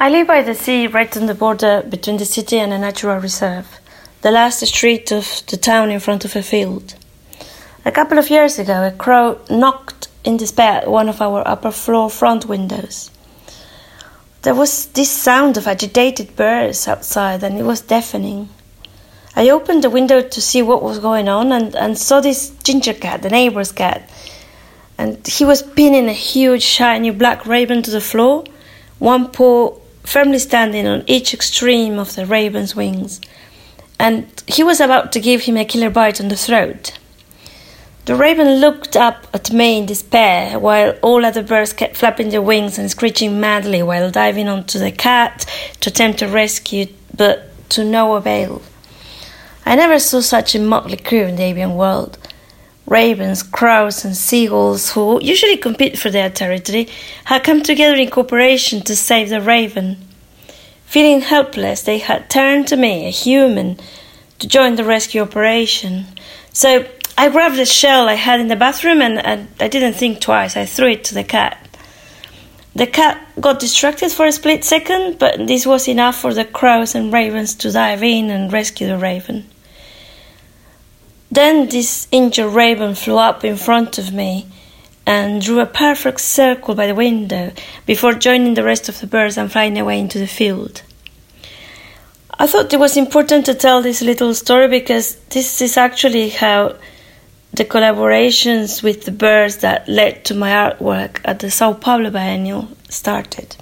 I live by the sea, right on the border between the city and a natural reserve, the last street of the town in front of a field. A couple of years ago, a crow knocked in despair at one of our upper floor front windows. There was this sound of agitated birds outside, and it was deafening. I opened the window to see what was going on and, and saw this ginger cat, the neighbor's cat, and he was pinning a huge, shiny black raven to the floor, one paw firmly standing on each extreme of the raven's wings, and he was about to give him a killer bite on the throat. The raven looked up at me in despair, while all other birds kept flapping their wings and screeching madly while diving onto the cat to attempt to rescue but to no avail. I never saw such a motley crew in the avian world. Ravens, crows, and seagulls, who usually compete for their territory, had come together in cooperation to save the raven. Feeling helpless, they had turned to me, a human, to join the rescue operation. So I grabbed the shell I had in the bathroom and, and I didn't think twice. I threw it to the cat. The cat got distracted for a split second, but this was enough for the crows and ravens to dive in and rescue the raven. Then this injured raven flew up in front of me and drew a perfect circle by the window before joining the rest of the birds and flying away into the field. I thought it was important to tell this little story because this is actually how the collaborations with the birds that led to my artwork at the Sao Paulo Biennial started.